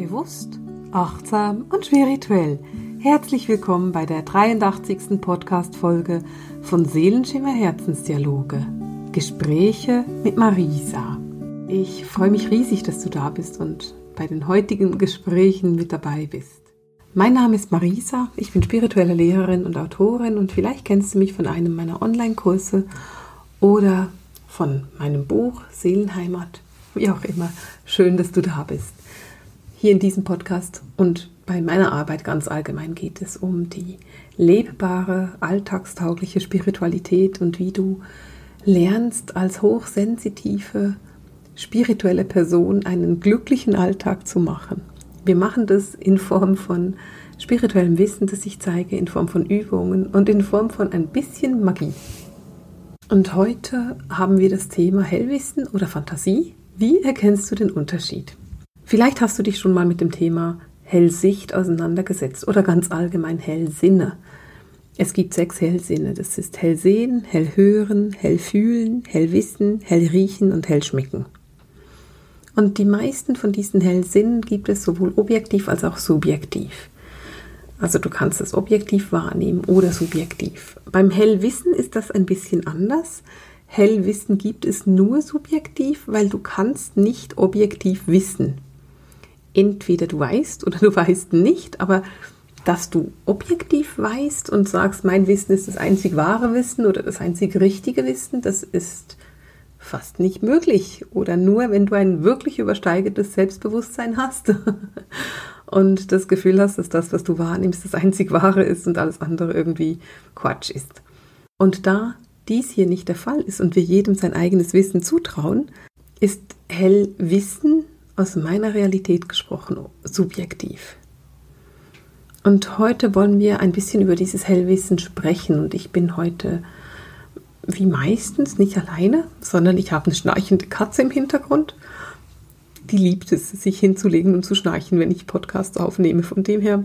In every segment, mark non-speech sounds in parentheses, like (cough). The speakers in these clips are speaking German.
Bewusst, achtsam und spirituell. Herzlich willkommen bei der 83. Podcast-Folge von Seelenschimmer Herzensdialoge. Gespräche mit Marisa. Ich freue mich riesig, dass du da bist und bei den heutigen Gesprächen mit dabei bist. Mein Name ist Marisa, ich bin spirituelle Lehrerin und Autorin und vielleicht kennst du mich von einem meiner Online-Kurse oder von meinem Buch Seelenheimat, wie auch immer. Schön, dass du da bist. Hier in diesem Podcast und bei meiner Arbeit ganz allgemein geht es um die lebbare, alltagstaugliche Spiritualität und wie du lernst, als hochsensitive, spirituelle Person einen glücklichen Alltag zu machen. Wir machen das in Form von spirituellem Wissen, das ich zeige, in Form von Übungen und in Form von ein bisschen Magie. Und heute haben wir das Thema Hellwissen oder Fantasie. Wie erkennst du den Unterschied? Vielleicht hast du dich schon mal mit dem Thema Hellsicht auseinandergesetzt oder ganz allgemein Hellsinne. Es gibt sechs Hellsinne. Das ist Hellsehen, Hellhören, Hellfühlen, Hellwissen, Hellriechen und Hellschmecken. Und die meisten von diesen Hellsinnen gibt es sowohl objektiv als auch subjektiv. Also du kannst es objektiv wahrnehmen oder subjektiv. Beim Hellwissen ist das ein bisschen anders. Hellwissen gibt es nur subjektiv, weil du kannst nicht objektiv wissen entweder du weißt oder (laughs) du weißt nicht, aber dass du objektiv weißt und sagst, mein Wissen ist das einzig wahre Wissen oder das einzig richtige Wissen, das ist fast nicht möglich oder nur, wenn du ein wirklich übersteigertes Selbstbewusstsein hast (laughs) und das Gefühl hast, dass das, was du wahrnimmst, das einzig wahre ist und alles andere irgendwie Quatsch ist. Und da dies hier nicht der Fall ist und wir jedem sein eigenes Wissen zutrauen, ist Hellwissen aus meiner Realität gesprochen, subjektiv. Und heute wollen wir ein bisschen über dieses Hellwissen sprechen. Und ich bin heute, wie meistens, nicht alleine, sondern ich habe eine schnarchende Katze im Hintergrund. Die liebt es, sich hinzulegen und zu schnarchen, wenn ich Podcasts aufnehme. Von dem her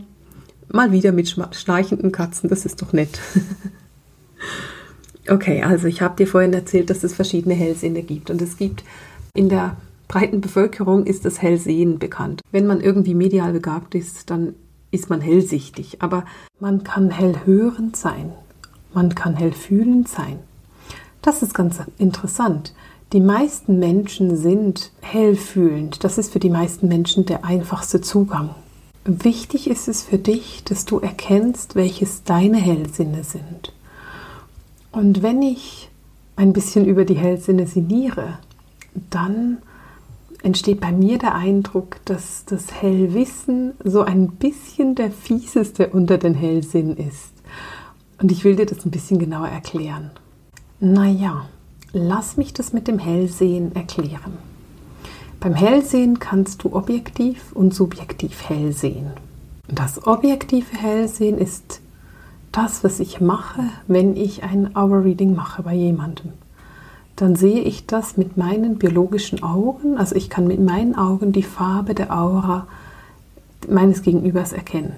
mal wieder mit schnarchenden Katzen, das ist doch nett. (laughs) okay, also ich habe dir vorhin erzählt, dass es verschiedene Hellsinne gibt. Und es gibt in der breiten Bevölkerung ist das Hellsehen bekannt. Wenn man irgendwie medial begabt ist, dann ist man hellsichtig. Aber man kann hellhörend sein. Man kann hellfühlend sein. Das ist ganz interessant. Die meisten Menschen sind hellfühlend. Das ist für die meisten Menschen der einfachste Zugang. Wichtig ist es für dich, dass du erkennst, welches deine Hellsinne sind. Und wenn ich ein bisschen über die Hellsinne sinniere, dann entsteht bei mir der Eindruck, dass das Hellwissen so ein bisschen der fieseste unter den Hellsinn ist. Und ich will dir das ein bisschen genauer erklären. Naja, lass mich das mit dem Hellsehen erklären. Beim Hellsehen kannst du objektiv und subjektiv hell sehen. Das objektive Hellsehen ist das, was ich mache, wenn ich ein Hour Reading mache bei jemandem dann sehe ich das mit meinen biologischen Augen. Also ich kann mit meinen Augen die Farbe der Aura meines Gegenübers erkennen.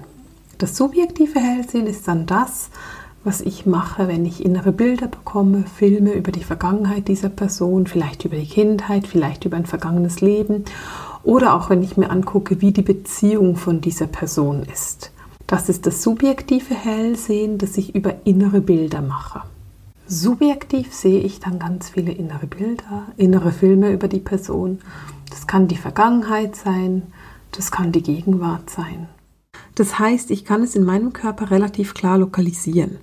Das subjektive Hellsehen ist dann das, was ich mache, wenn ich innere Bilder bekomme, Filme über die Vergangenheit dieser Person, vielleicht über die Kindheit, vielleicht über ein vergangenes Leben oder auch wenn ich mir angucke, wie die Beziehung von dieser Person ist. Das ist das subjektive Hellsehen, das ich über innere Bilder mache. Subjektiv sehe ich dann ganz viele innere Bilder, innere Filme über die Person. Das kann die Vergangenheit sein, das kann die Gegenwart sein. Das heißt, ich kann es in meinem Körper relativ klar lokalisieren.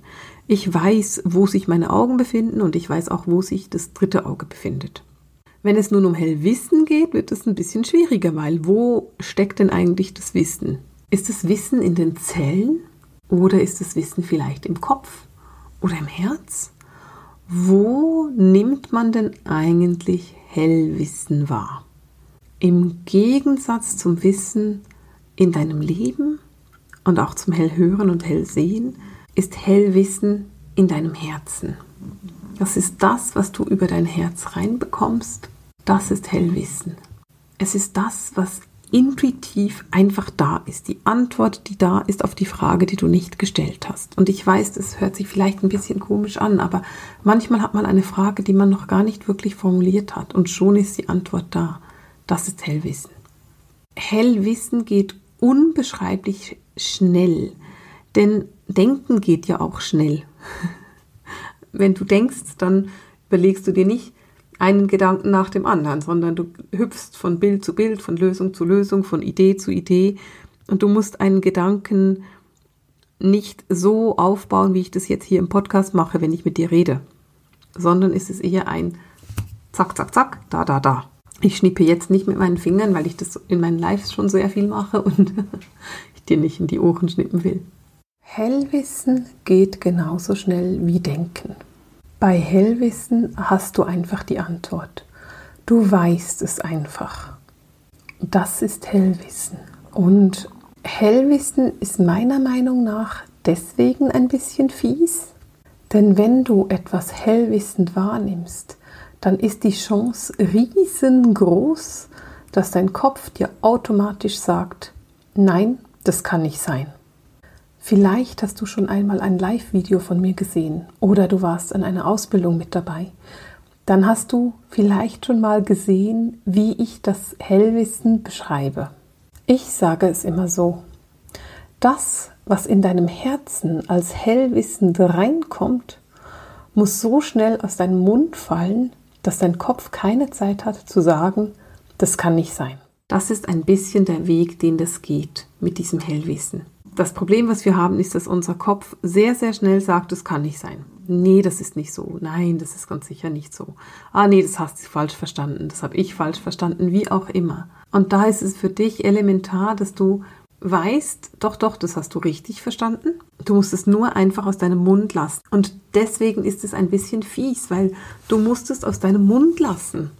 Ich weiß, wo sich meine Augen befinden und ich weiß auch, wo sich das dritte Auge befindet. Wenn es nun um Hellwissen geht, wird es ein bisschen schwieriger, weil wo steckt denn eigentlich das Wissen? Ist das Wissen in den Zellen oder ist das Wissen vielleicht im Kopf oder im Herz? Wo nimmt man denn eigentlich Hellwissen wahr? Im Gegensatz zum Wissen in deinem Leben und auch zum Hellhören und Hellsehen ist Hellwissen in deinem Herzen. Das ist das, was du über dein Herz reinbekommst. Das ist Hellwissen. Es ist das, was intuitiv einfach da ist. Die Antwort, die da ist auf die Frage, die du nicht gestellt hast. Und ich weiß, das hört sich vielleicht ein bisschen komisch an, aber manchmal hat man eine Frage, die man noch gar nicht wirklich formuliert hat und schon ist die Antwort da. Das ist Hellwissen. Hellwissen geht unbeschreiblich schnell, denn Denken geht ja auch schnell. (laughs) Wenn du denkst, dann überlegst du dir nicht einen Gedanken nach dem anderen, sondern du hüpfst von Bild zu Bild, von Lösung zu Lösung, von Idee zu Idee und du musst einen Gedanken nicht so aufbauen, wie ich das jetzt hier im Podcast mache, wenn ich mit dir rede, sondern ist es eher ein Zack, Zack, Zack, da, da, da. Ich schnippe jetzt nicht mit meinen Fingern, weil ich das in meinen Lives schon sehr viel mache und (laughs) ich dir nicht in die Ohren schnippen will. Hellwissen geht genauso schnell wie Denken. Bei Hellwissen hast du einfach die Antwort. Du weißt es einfach. Das ist Hellwissen. Und Hellwissen ist meiner Meinung nach deswegen ein bisschen fies, denn wenn du etwas hellwissend wahrnimmst, dann ist die Chance riesengroß, dass dein Kopf dir automatisch sagt, nein, das kann nicht sein. Vielleicht hast du schon einmal ein Live-Video von mir gesehen oder du warst an einer Ausbildung mit dabei. Dann hast du vielleicht schon mal gesehen, wie ich das Hellwissen beschreibe. Ich sage es immer so. Das, was in deinem Herzen als hellwissend reinkommt, muss so schnell aus deinem Mund fallen, dass dein Kopf keine Zeit hat zu sagen, das kann nicht sein. Das ist ein bisschen der Weg, den das geht mit diesem Hellwissen. Das Problem, was wir haben, ist, dass unser Kopf sehr, sehr schnell sagt, das kann nicht sein. Nee, das ist nicht so. Nein, das ist ganz sicher nicht so. Ah, nee, das hast du falsch verstanden. Das habe ich falsch verstanden, wie auch immer. Und da ist es für dich elementar, dass du weißt, doch, doch, das hast du richtig verstanden. Du musst es nur einfach aus deinem Mund lassen. Und deswegen ist es ein bisschen fies, weil du musst es aus deinem Mund lassen.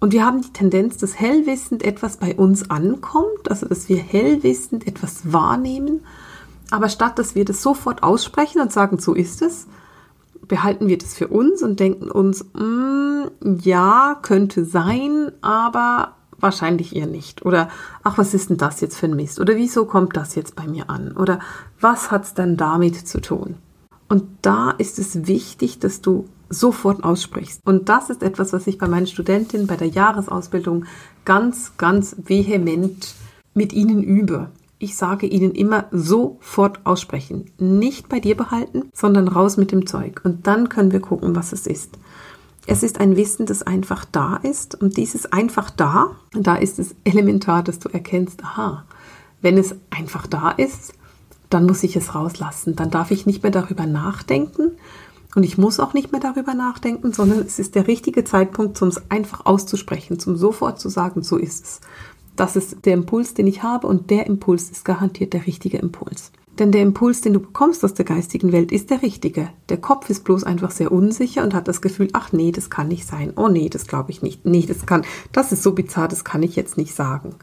Und wir haben die Tendenz, dass hellwissend etwas bei uns ankommt, also dass wir hellwissend etwas wahrnehmen. Aber statt dass wir das sofort aussprechen und sagen, so ist es, behalten wir das für uns und denken uns, mm, ja, könnte sein, aber wahrscheinlich eher nicht. Oder ach, was ist denn das jetzt für ein Mist? Oder wieso kommt das jetzt bei mir an? Oder was hat es denn damit zu tun? Und da ist es wichtig, dass du sofort aussprichst. Und das ist etwas, was ich bei meinen Studentinnen bei der Jahresausbildung ganz, ganz vehement mit ihnen übe. Ich sage ihnen immer sofort aussprechen. Nicht bei dir behalten, sondern raus mit dem Zeug. Und dann können wir gucken, was es ist. Es ist ein Wissen, das einfach da ist. Und dieses einfach da, da ist es elementar, dass du erkennst, aha, wenn es einfach da ist, dann muss ich es rauslassen. Dann darf ich nicht mehr darüber nachdenken. Und ich muss auch nicht mehr darüber nachdenken, sondern es ist der richtige Zeitpunkt, um es einfach auszusprechen, zum sofort zu sagen, so ist es. Das ist der Impuls, den ich habe und der Impuls ist garantiert der richtige Impuls. Denn der Impuls, den du bekommst aus der geistigen Welt, ist der richtige. Der Kopf ist bloß einfach sehr unsicher und hat das Gefühl, ach nee, das kann nicht sein. Oh nee, das glaube ich nicht. Nee, das kann, das ist so bizarr, das kann ich jetzt nicht sagen.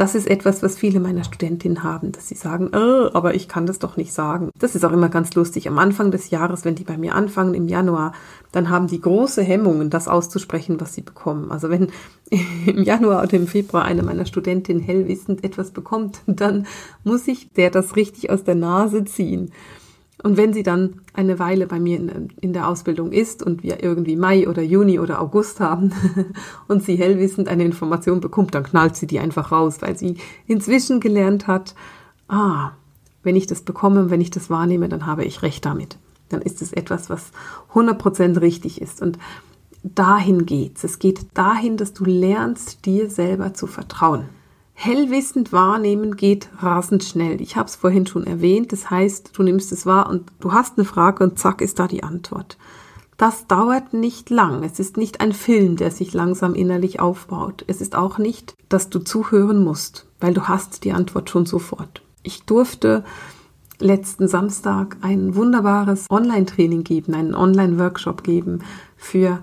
Das ist etwas, was viele meiner Studentinnen haben, dass sie sagen, oh, aber ich kann das doch nicht sagen. Das ist auch immer ganz lustig. Am Anfang des Jahres, wenn die bei mir anfangen im Januar, dann haben die große Hemmungen, das auszusprechen, was sie bekommen. Also wenn (laughs) im Januar oder im Februar eine meiner Studentinnen hellwissend etwas bekommt, dann muss ich der das richtig aus der Nase ziehen. Und wenn sie dann eine Weile bei mir in, in, der Ausbildung ist und wir irgendwie Mai oder Juni oder August haben (laughs) und sie hellwissend eine Information bekommt, dann knallt sie die einfach raus, weil sie inzwischen gelernt hat, ah, wenn ich das bekomme, wenn ich das wahrnehme, dann habe ich recht damit. Dann ist es etwas, was 100% richtig ist. Und dahin geht's. Es geht dahin, dass du lernst, dir selber zu vertrauen. Hellwissend wahrnehmen geht rasend schnell. Ich habe es vorhin schon erwähnt. Das heißt, du nimmst es wahr und du hast eine Frage und zack ist da die Antwort. Das dauert nicht lang. Es ist nicht ein Film, der sich langsam innerlich aufbaut. Es ist auch nicht, dass du zuhören musst, weil du hast die Antwort schon sofort. Ich durfte letzten Samstag ein wunderbares Online-Training geben, einen Online-Workshop geben für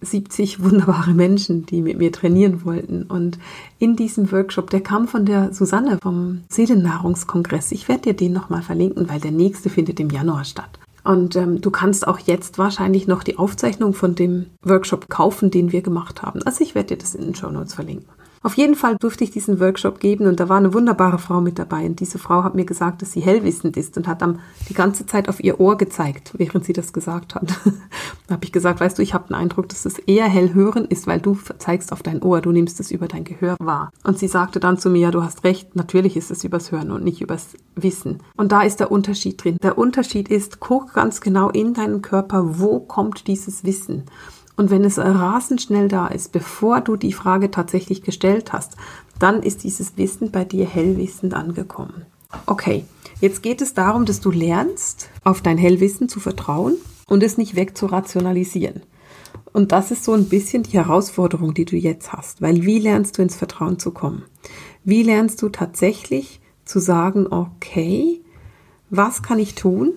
70 wunderbare Menschen, die mit mir trainieren wollten. Und in diesem Workshop, der kam von der Susanne vom Seelennahrungskongress. Ich werde dir den nochmal verlinken, weil der nächste findet im Januar statt. Und ähm, du kannst auch jetzt wahrscheinlich noch die Aufzeichnung von dem Workshop kaufen, den wir gemacht haben. Also ich werde dir das in den Show Notes verlinken. Auf jeden Fall durfte ich diesen Workshop geben und da war eine wunderbare Frau mit dabei. Und diese Frau hat mir gesagt, dass sie hellwissend ist und hat dann die ganze Zeit auf ihr Ohr gezeigt, während sie das gesagt hat. (laughs) da habe ich gesagt, weißt du, ich habe den Eindruck, dass es eher hellhören ist, weil du zeigst auf dein Ohr, du nimmst es über dein Gehör wahr. Und sie sagte dann zu mir, ja, du hast recht, natürlich ist es übers Hören und nicht übers Wissen. Und da ist der Unterschied drin. Der Unterschied ist, guck ganz genau in deinen Körper, wo kommt dieses Wissen. Und wenn es rasend schnell da ist, bevor du die Frage tatsächlich gestellt hast, dann ist dieses Wissen bei dir hellwissend angekommen. Okay, jetzt geht es darum, dass du lernst, auf dein Hellwissen zu vertrauen und es nicht wegzurationalisieren. Und das ist so ein bisschen die Herausforderung, die du jetzt hast, weil wie lernst du ins Vertrauen zu kommen? Wie lernst du tatsächlich zu sagen, okay, was kann ich tun,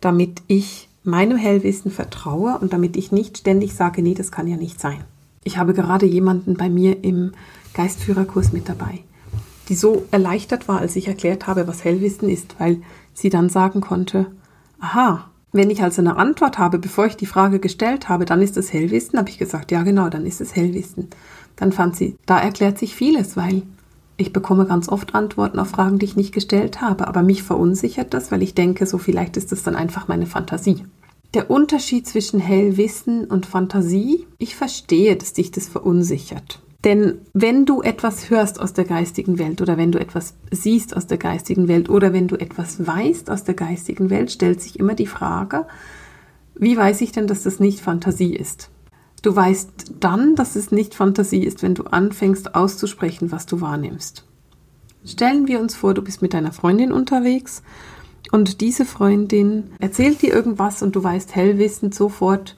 damit ich meinem Hellwissen vertraue und damit ich nicht ständig sage, nee, das kann ja nicht sein. Ich habe gerade jemanden bei mir im Geistführerkurs mit dabei, die so erleichtert war, als ich erklärt habe, was Hellwissen ist, weil sie dann sagen konnte, aha, wenn ich also eine Antwort habe, bevor ich die Frage gestellt habe, dann ist es Hellwissen, habe ich gesagt, ja genau, dann ist es Hellwissen. Dann fand sie, da erklärt sich vieles, weil ich bekomme ganz oft Antworten auf Fragen, die ich nicht gestellt habe, aber mich verunsichert das, weil ich denke, so vielleicht ist das dann einfach meine Fantasie. Der Unterschied zwischen Hellwissen und Fantasie, ich verstehe, dass dich das verunsichert. Denn wenn du etwas hörst aus der geistigen Welt oder wenn du etwas siehst aus der geistigen Welt oder wenn du etwas weißt aus der geistigen Welt, stellt sich immer die Frage, wie weiß ich denn, dass das nicht Fantasie ist? Du weißt dann, dass es nicht Fantasie ist, wenn du anfängst auszusprechen, was du wahrnimmst. Stellen wir uns vor, du bist mit deiner Freundin unterwegs und diese Freundin erzählt dir irgendwas und du weißt hellwissend sofort,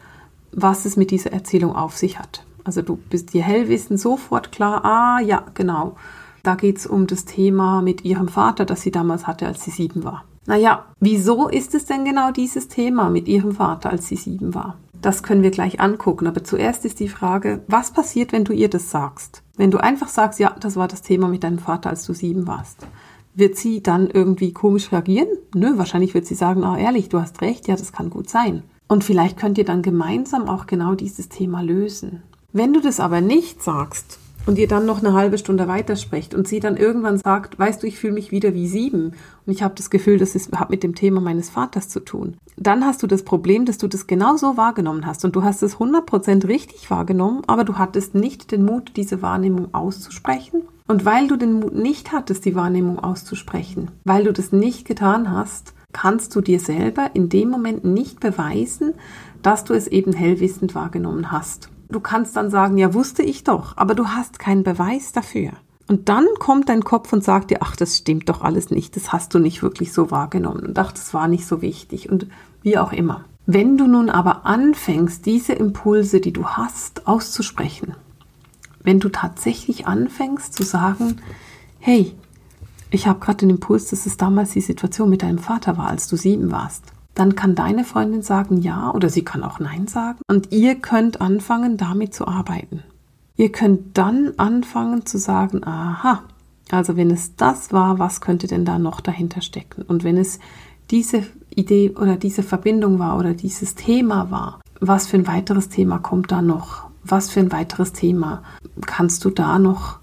was es mit dieser Erzählung auf sich hat. Also du bist dir hellwissend sofort klar, ah ja, genau. Da geht es um das Thema mit ihrem Vater, das sie damals hatte, als sie sieben war. Naja, wieso ist es denn genau dieses Thema mit ihrem Vater, als sie sieben war? Das können wir gleich angucken. Aber zuerst ist die Frage, was passiert, wenn du ihr das sagst? Wenn du einfach sagst, ja, das war das Thema mit deinem Vater, als du sieben warst. Wird sie dann irgendwie komisch reagieren? Nö, wahrscheinlich wird sie sagen, ah, ehrlich, du hast recht, ja, das kann gut sein. Und vielleicht könnt ihr dann gemeinsam auch genau dieses Thema lösen. Wenn du das aber nicht sagst und ihr dann noch eine halbe Stunde weitersprecht und sie dann irgendwann sagt, weißt du, ich fühle mich wieder wie sieben und ich habe das Gefühl, das hat mit dem Thema meines Vaters zu tun, dann hast du das Problem, dass du das genau so wahrgenommen hast und du hast es 100% richtig wahrgenommen, aber du hattest nicht den Mut, diese Wahrnehmung auszusprechen. Und weil du den Mut nicht hattest, die Wahrnehmung auszusprechen, weil du das nicht getan hast, kannst du dir selber in dem Moment nicht beweisen, dass du es eben hellwissend wahrgenommen hast. Du kannst dann sagen, ja, wusste ich doch, aber du hast keinen Beweis dafür. Und dann kommt dein Kopf und sagt dir, ach, das stimmt doch alles nicht, das hast du nicht wirklich so wahrgenommen und ach, das war nicht so wichtig und wie auch immer. Wenn du nun aber anfängst, diese Impulse, die du hast, auszusprechen, wenn du tatsächlich anfängst zu sagen, hey, ich habe gerade den Impuls, dass es damals die Situation mit deinem Vater war, als du sieben warst dann kann deine Freundin sagen ja oder sie kann auch nein sagen und ihr könnt anfangen, damit zu arbeiten. Ihr könnt dann anfangen zu sagen, aha, also wenn es das war, was könnte denn da noch dahinter stecken? Und wenn es diese Idee oder diese Verbindung war oder dieses Thema war, was für ein weiteres Thema kommt da noch? Was für ein weiteres Thema kannst du da noch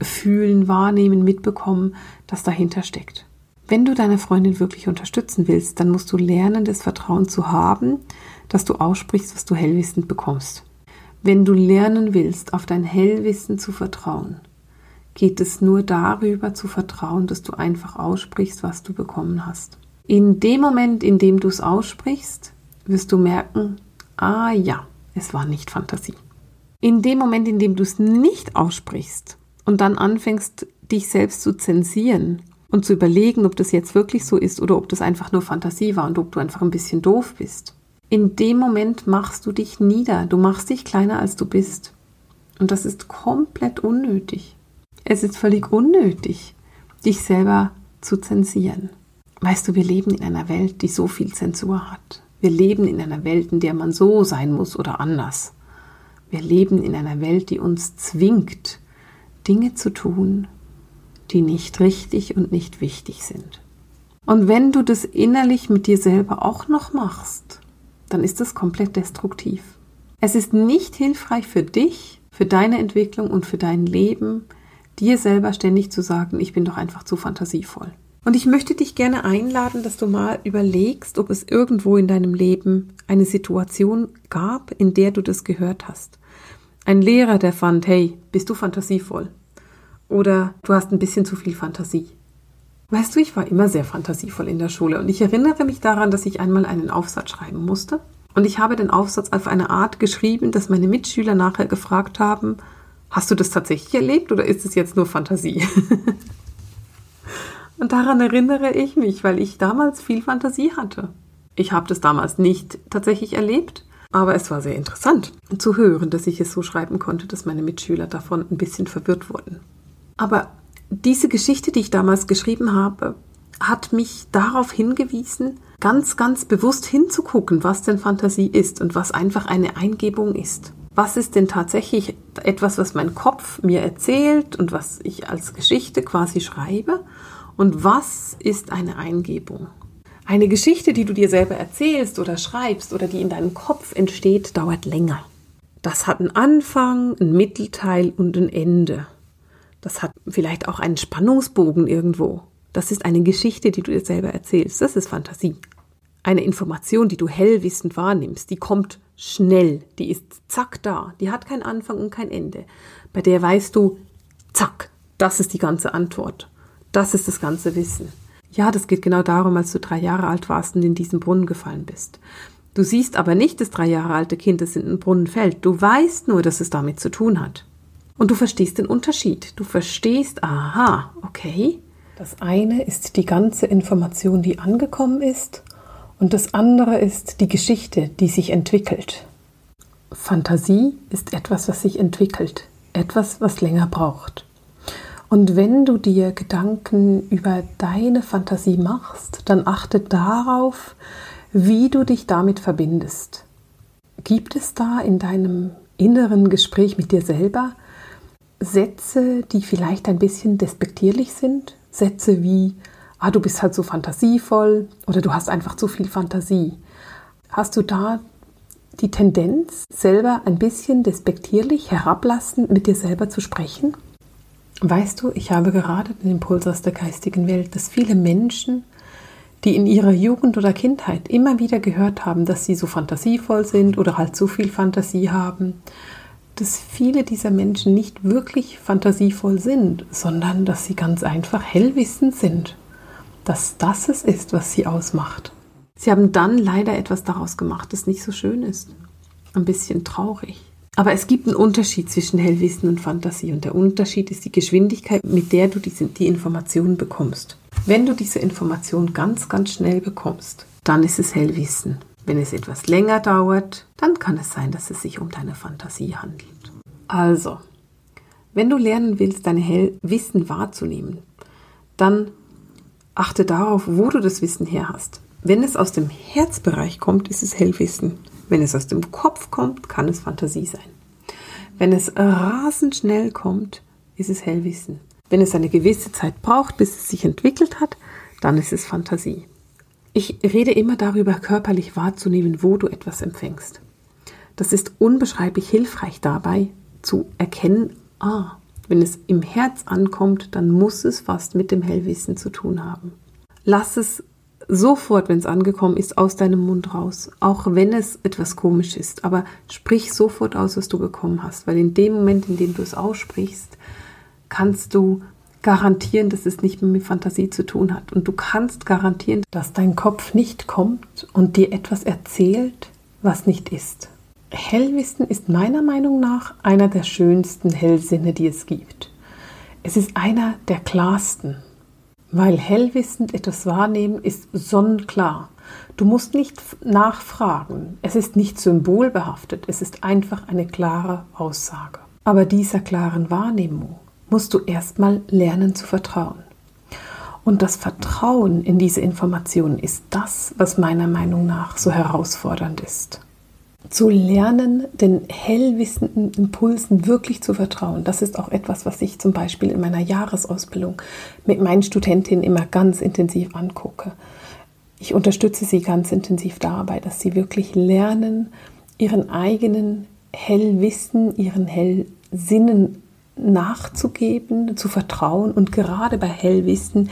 fühlen, wahrnehmen, mitbekommen, das dahinter steckt? Wenn du deine Freundin wirklich unterstützen willst, dann musst du lernen, das Vertrauen zu haben, dass du aussprichst, was du hellwissend bekommst. Wenn du lernen willst, auf dein Hellwissen zu vertrauen, geht es nur darüber zu vertrauen, dass du einfach aussprichst, was du bekommen hast. In dem Moment, in dem du es aussprichst, wirst du merken, ah ja, es war nicht Fantasie. In dem Moment, in dem du es nicht aussprichst und dann anfängst, dich selbst zu zensieren und zu überlegen, ob das jetzt wirklich so ist oder ob das einfach nur Fantasie war und ob du einfach ein bisschen doof bist. In dem Moment machst du dich nieder, du machst dich kleiner als du bist. Und das ist komplett unnötig. Es ist völlig unnötig, dich selber zu zensieren. Weißt du, wir leben in einer Welt, die so viel Zensur hat. Wir leben in einer Welt, in der man so sein muss oder anders. Wir leben in einer Welt, die uns zwingt, Dinge zu tun, die nicht richtig und nicht wichtig sind. Und wenn du das innerlich mit dir selber auch noch machst, dann ist das komplett destruktiv. Es ist nicht hilfreich für dich, für deine Entwicklung und für dein Leben, dir selber ständig zu sagen, ich bin doch einfach zu fantasievoll. Und ich möchte dich gerne einladen, dass du mal überlegst, ob es irgendwo in deinem Leben eine Situation gab, in der du das gehört hast. Ein Lehrer, der fand, hey, bist du fantasievoll? Oder du hast ein bisschen zu viel Fantasie. Weißt du, ich war immer sehr fantasievoll in der Schule und ich erinnere mich daran, dass ich einmal einen Aufsatz schreiben musste. Und ich habe den Aufsatz auf eine Art geschrieben, dass meine Mitschüler nachher gefragt haben, hast du das tatsächlich erlebt oder ist es jetzt nur Fantasie? (laughs) und daran erinnere ich mich, weil ich damals viel Fantasie hatte. Ich habe das damals nicht tatsächlich erlebt, aber es war sehr interessant zu hören, dass ich es so schreiben konnte, dass meine Mitschüler davon ein bisschen verwirrt wurden. Aber diese Geschichte, die ich damals geschrieben habe, hat mich darauf hingewiesen, ganz, ganz bewusst hinzugucken, was denn Fantasie ist und was einfach eine Eingebung ist. Was ist denn tatsächlich etwas, was mein Kopf mir erzählt und was ich als Geschichte quasi schreibe? Und was ist eine Eingebung? Eine Geschichte, die du dir selber erzählst oder schreibst oder die in deinem Kopf entsteht, dauert länger. Das hat einen Anfang, einen Mittelteil und ein Ende. Das hat vielleicht auch einen Spannungsbogen irgendwo. Das ist eine Geschichte, die du dir selber erzählst. Das ist Fantasie. Eine Information, die du hellwissend wahrnimmst, die kommt schnell, die ist zack da, die hat keinen Anfang und kein Ende. Bei der weißt du, zack, das ist die ganze Antwort. Das ist das ganze Wissen. Ja, das geht genau darum, als du drei Jahre alt warst und in diesen Brunnen gefallen bist. Du siehst aber nicht das drei Jahre alte Kind, das in den Brunnen fällt. Du weißt nur, dass es damit zu tun hat. Und du verstehst den Unterschied. Du verstehst, aha, okay. Das eine ist die ganze Information, die angekommen ist, und das andere ist die Geschichte, die sich entwickelt. Fantasie ist etwas, was sich entwickelt, etwas, was länger braucht. Und wenn du dir Gedanken über deine Fantasie machst, dann achte darauf, wie du dich damit verbindest. Gibt es da in deinem inneren Gespräch mit dir selber Sätze, die vielleicht ein bisschen despektierlich sind. Sätze wie, ah, du bist halt so fantasievoll oder du hast einfach zu viel Fantasie. Hast du da die Tendenz, selber ein bisschen despektierlich, herablassend mit dir selber zu sprechen? Weißt du, ich habe gerade den Impuls aus der geistigen Welt, dass viele Menschen, die in ihrer Jugend oder Kindheit immer wieder gehört haben, dass sie so fantasievoll sind oder halt zu viel Fantasie haben, dass viele dieser Menschen nicht wirklich fantasievoll sind, sondern dass sie ganz einfach hellwissend sind, dass das es ist, was sie ausmacht. Sie haben dann leider etwas daraus gemacht, das nicht so schön ist. Ein bisschen traurig. Aber es gibt einen Unterschied zwischen Hellwissen und Fantasie und der Unterschied ist die Geschwindigkeit, mit der du diese, die Information bekommst. Wenn du diese Information ganz, ganz schnell bekommst, dann ist es Hellwissen. Wenn es etwas länger dauert, dann kann es sein, dass es sich um deine Fantasie handelt. Also, wenn du lernen willst, dein Hell Wissen wahrzunehmen, dann achte darauf, wo du das Wissen her hast. Wenn es aus dem Herzbereich kommt, ist es Hellwissen. Wenn es aus dem Kopf kommt, kann es Fantasie sein. Wenn es rasend schnell kommt, ist es Hellwissen. Wenn es eine gewisse Zeit braucht, bis es sich entwickelt hat, dann ist es Fantasie. Ich rede immer darüber, körperlich wahrzunehmen, wo du etwas empfängst. Das ist unbeschreiblich hilfreich dabei, zu erkennen, ah, wenn es im Herz ankommt, dann muss es fast mit dem Hellwissen zu tun haben. Lass es sofort, wenn es angekommen ist, aus deinem Mund raus, auch wenn es etwas komisch ist. Aber sprich sofort aus, was du bekommen hast, weil in dem Moment, in dem du es aussprichst, kannst du garantieren, dass es nicht mehr mit Fantasie zu tun hat. Und du kannst garantieren, dass dein Kopf nicht kommt und dir etwas erzählt, was nicht ist. Hellwissen ist meiner Meinung nach einer der schönsten Hellsinne, die es gibt. Es ist einer der klarsten, weil hellwissend etwas wahrnehmen ist sonnenklar. Du musst nicht nachfragen, es ist nicht symbolbehaftet, es ist einfach eine klare Aussage. Aber dieser klaren Wahrnehmung musst du erstmal lernen zu vertrauen. Und das Vertrauen in diese Informationen ist das, was meiner Meinung nach so herausfordernd ist. Zu lernen, den hellwissenden Impulsen wirklich zu vertrauen. Das ist auch etwas, was ich zum Beispiel in meiner Jahresausbildung mit meinen Studentinnen immer ganz intensiv angucke. Ich unterstütze sie ganz intensiv dabei, dass sie wirklich lernen, ihren eigenen Hellwissen, ihren Hellsinnen nachzugeben, zu vertrauen. Und gerade bei Hellwissen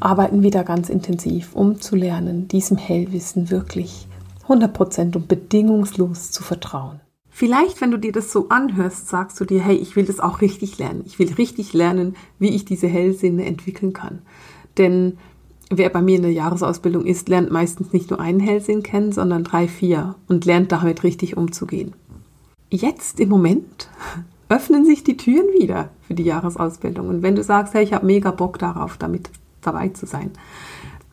arbeiten wir da ganz intensiv, um zu lernen, diesem Hellwissen wirklich 100% und bedingungslos zu vertrauen. Vielleicht, wenn du dir das so anhörst, sagst du dir, hey, ich will das auch richtig lernen. Ich will richtig lernen, wie ich diese Hellsinne entwickeln kann. Denn wer bei mir in der Jahresausbildung ist, lernt meistens nicht nur einen Hellsinn kennen, sondern drei, vier und lernt damit richtig umzugehen. Jetzt im Moment (laughs) öffnen sich die Türen wieder für die Jahresausbildung. Und wenn du sagst, hey, ich habe mega Bock darauf, damit dabei zu sein,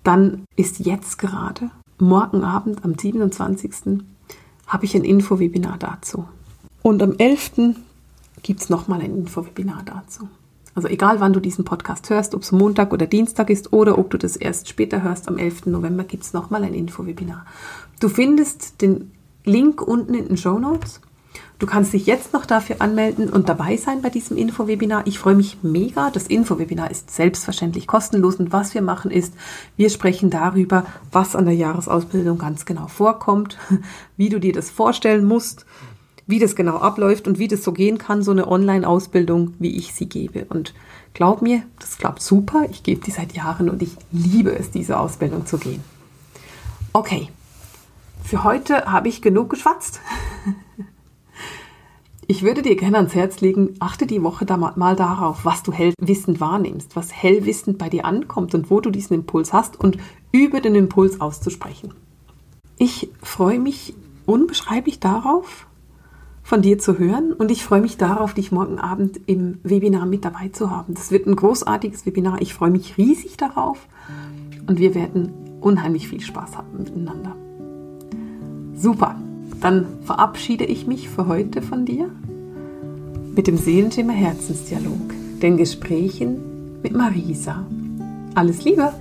dann ist jetzt gerade morgen Abend am 27. habe ich ein Infowebinar dazu. Und am 11. gibt es nochmal ein Infowebinar dazu. Also egal, wann du diesen Podcast hörst, ob es Montag oder Dienstag ist oder ob du das erst später hörst, am 11. November gibt es nochmal ein Infowebinar. Du findest den Link unten in den Show Notes Du kannst dich jetzt noch dafür anmelden und dabei sein bei diesem Infowebinar. Ich freue mich mega. Das Infowebinar ist selbstverständlich kostenlos und was wir machen ist, wir sprechen darüber, was an der Jahresausbildung ganz genau vorkommt, (laughs) wie du dir das vorstellen musst, wie das genau abläuft und wie das so gehen kann, so eine Online-Ausbildung, wie ich sie gebe. Und glaub mir, das klappt super. Ich gebe die seit Jahren und ich liebe es, diese Ausbildung zu gehen. Okay, für heute habe ich genug geschwatzt. (laughs) Ich würde dir gerne ans Herz legen, achte die Woche da mal darauf, was du hellwissend wahrnimmst, was hellwissend bei dir ankommt und wo du diesen Impuls hast und übe den Impuls auszusprechen. Ich freue mich unbeschreiblich darauf, von dir zu hören und ich freue mich darauf, dich morgen Abend im Webinar mit dabei zu haben. Das wird ein großartiges Webinar. Ich freue mich riesig darauf und wir werden unheimlich viel Spaß haben miteinander. Super. Dann verabschiede ich mich für heute von dir mit dem Seelenthema Herzensdialog, den Gesprächen mit Marisa. Alles Liebe!